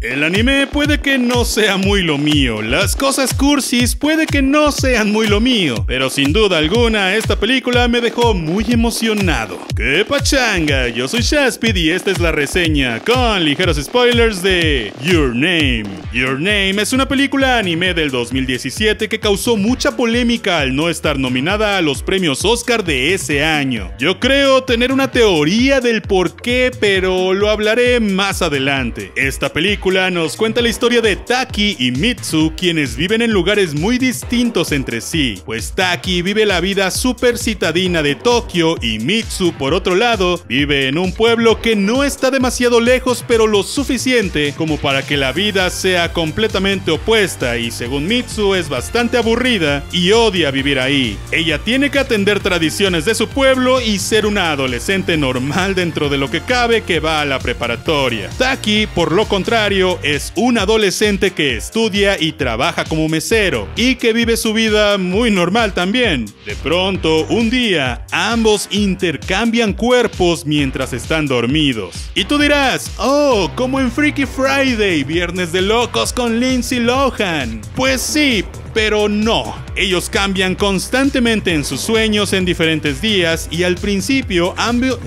El anime puede que no sea muy lo mío, las cosas cursis puede que no sean muy lo mío, pero sin duda alguna esta película me dejó muy emocionado. ¡Qué pachanga! Yo soy Shaspid y esta es la reseña con ligeros spoilers de Your Name. Your Name es una película anime del 2017 que causó mucha polémica al no estar nominada a los premios Oscar de ese año. Yo creo tener una teoría del por qué, pero lo hablaré más adelante. Esta película nos cuenta la historia de Taki y Mitsu, quienes viven en lugares muy distintos entre sí, pues Taki vive la vida super citadina de Tokio y Mitsu, por otro lado, vive en un pueblo que no está demasiado lejos, pero lo suficiente como para que la vida sea completamente opuesta y según Mitsu es bastante aburrida y odia vivir ahí. Ella tiene que atender tradiciones de su pueblo y ser una adolescente normal dentro de lo que cabe que va a la preparatoria. Taki, por lo contrario, es un adolescente que estudia y trabaja como mesero y que vive su vida muy normal también. De pronto, un día, ambos intercambian cuerpos mientras están dormidos. Y tú dirás, oh, como en Freaky Friday, Viernes de Locos con Lindsay Lohan. Pues sí, pero no, ellos cambian constantemente en sus sueños en diferentes días y al principio ambos...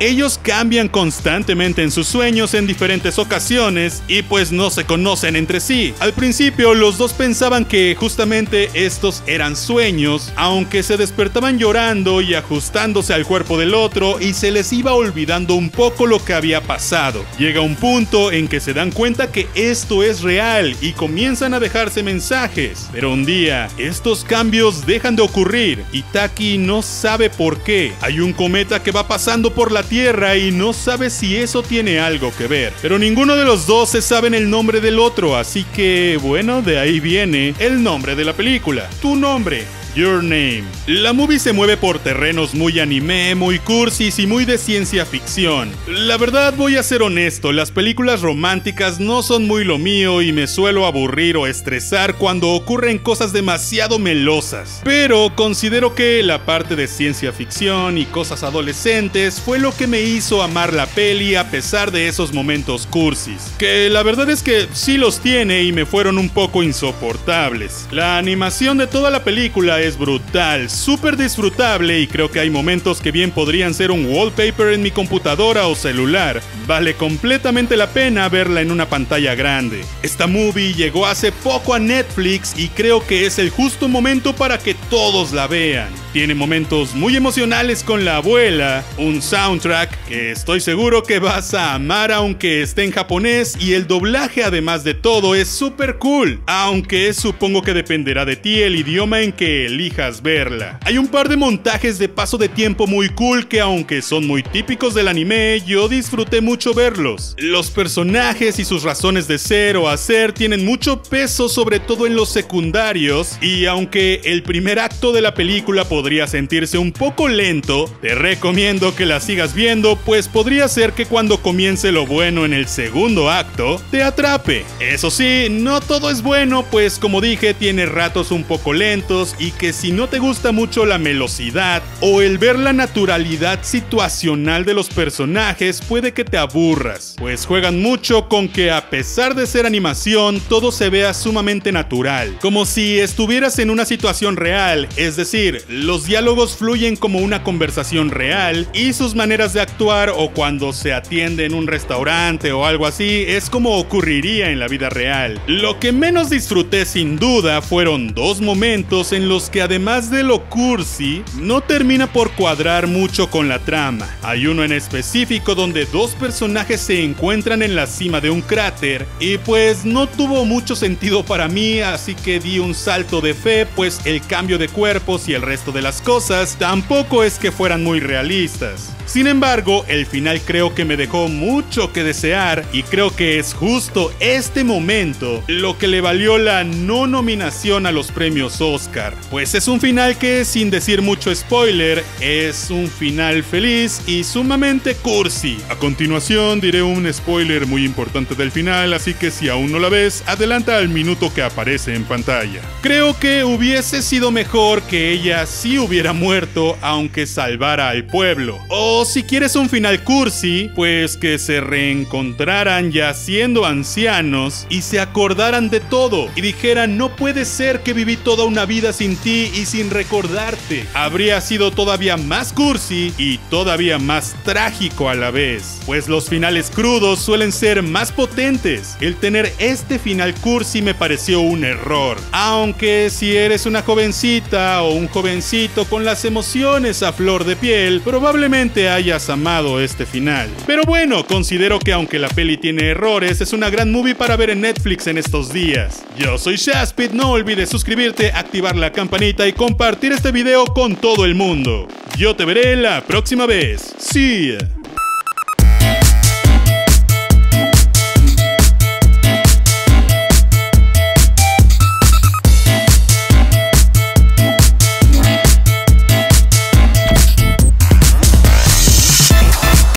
Ellos cambian constantemente en sus sueños en diferentes ocasiones y pues no se conocen entre sí. Al principio los dos pensaban que justamente estos eran sueños, aunque se despertaban llorando y ajustándose al cuerpo del otro y se les iba olvidando un poco lo que había pasado. Llega un punto en que se dan cuenta que esto es real y comienzan a dejarse mensajes. Pero un día, estos cambios dejan de ocurrir y Taki no sabe por qué. Hay un cometa que va pasando por la Tierra y no sabe si eso tiene algo que ver. Pero ninguno de los dos se saben el nombre del otro, así que bueno, de ahí viene el nombre de la película. Tu nombre. Your Name. La movie se mueve por terrenos muy anime, muy cursis y muy de ciencia ficción. La verdad voy a ser honesto, las películas románticas no son muy lo mío y me suelo aburrir o estresar cuando ocurren cosas demasiado melosas. Pero considero que la parte de ciencia ficción y cosas adolescentes fue lo que me hizo amar la peli a pesar de esos momentos cursis. Que la verdad es que sí los tiene y me fueron un poco insoportables. La animación de toda la película es brutal, súper disfrutable y creo que hay momentos que bien podrían ser un wallpaper en mi computadora o celular. Vale completamente la pena verla en una pantalla grande. Esta movie llegó hace poco a Netflix y creo que es el justo momento para que todos la vean. Tiene momentos muy emocionales con la abuela, un soundtrack que estoy seguro que vas a amar aunque esté en japonés y el doblaje además de todo es súper cool, aunque supongo que dependerá de ti el idioma en que elijas verla. Hay un par de montajes de paso de tiempo muy cool que aunque son muy típicos del anime, yo disfruté mucho verlos. Los personajes y sus razones de ser o hacer tienen mucho peso sobre todo en los secundarios y aunque el primer acto de la película podría sentirse un poco lento, te recomiendo que la sigas viendo pues podría ser que cuando comience lo bueno en el segundo acto, te atrape. Eso sí, no todo es bueno pues como dije tiene ratos un poco lentos y que si no te gusta mucho la velocidad o el ver la naturalidad situacional de los personajes puede que te aburras, pues juegan mucho con que a pesar de ser animación todo se vea sumamente natural, como si estuvieras en una situación real, es decir, los diálogos fluyen como una conversación real y sus maneras de actuar o cuando se atiende en un restaurante o algo así es como ocurriría en la vida real. Lo que menos disfruté sin duda fueron dos momentos en los que además de lo cursi, no termina por cuadrar mucho con la trama. Hay uno en específico donde dos personajes se encuentran en la cima de un cráter y pues no tuvo mucho sentido para mí, así que di un salto de fe, pues el cambio de cuerpos y el resto de las cosas tampoco es que fueran muy realistas. Sin embargo, el final creo que me dejó mucho que desear y creo que es justo este momento lo que le valió la no nominación a los premios Oscar. Pues es un final que, sin decir mucho spoiler, es un final feliz y sumamente cursi. A continuación diré un spoiler muy importante del final, así que si aún no la ves, adelanta al minuto que aparece en pantalla. Creo que hubiese sido mejor que ella sí hubiera muerto aunque salvara al pueblo. O si quieres un final cursi, pues que se reencontraran ya siendo ancianos y se acordaran de todo y dijeran no puede ser que viví toda una vida sin ti y sin recordarte. Habría sido todavía más cursi y todavía más trágico a la vez, pues los finales crudos suelen ser más potentes. El tener este final cursi me pareció un error. Aunque si eres una jovencita o un jovencito con las emociones a flor de piel, probablemente hayas amado este final. Pero bueno, considero que aunque la peli tiene errores, es una gran movie para ver en Netflix en estos días. Yo soy Shaspit, no olvides suscribirte, activar la campanita y compartir este video con todo el mundo. Yo te veré la próxima vez. Ya.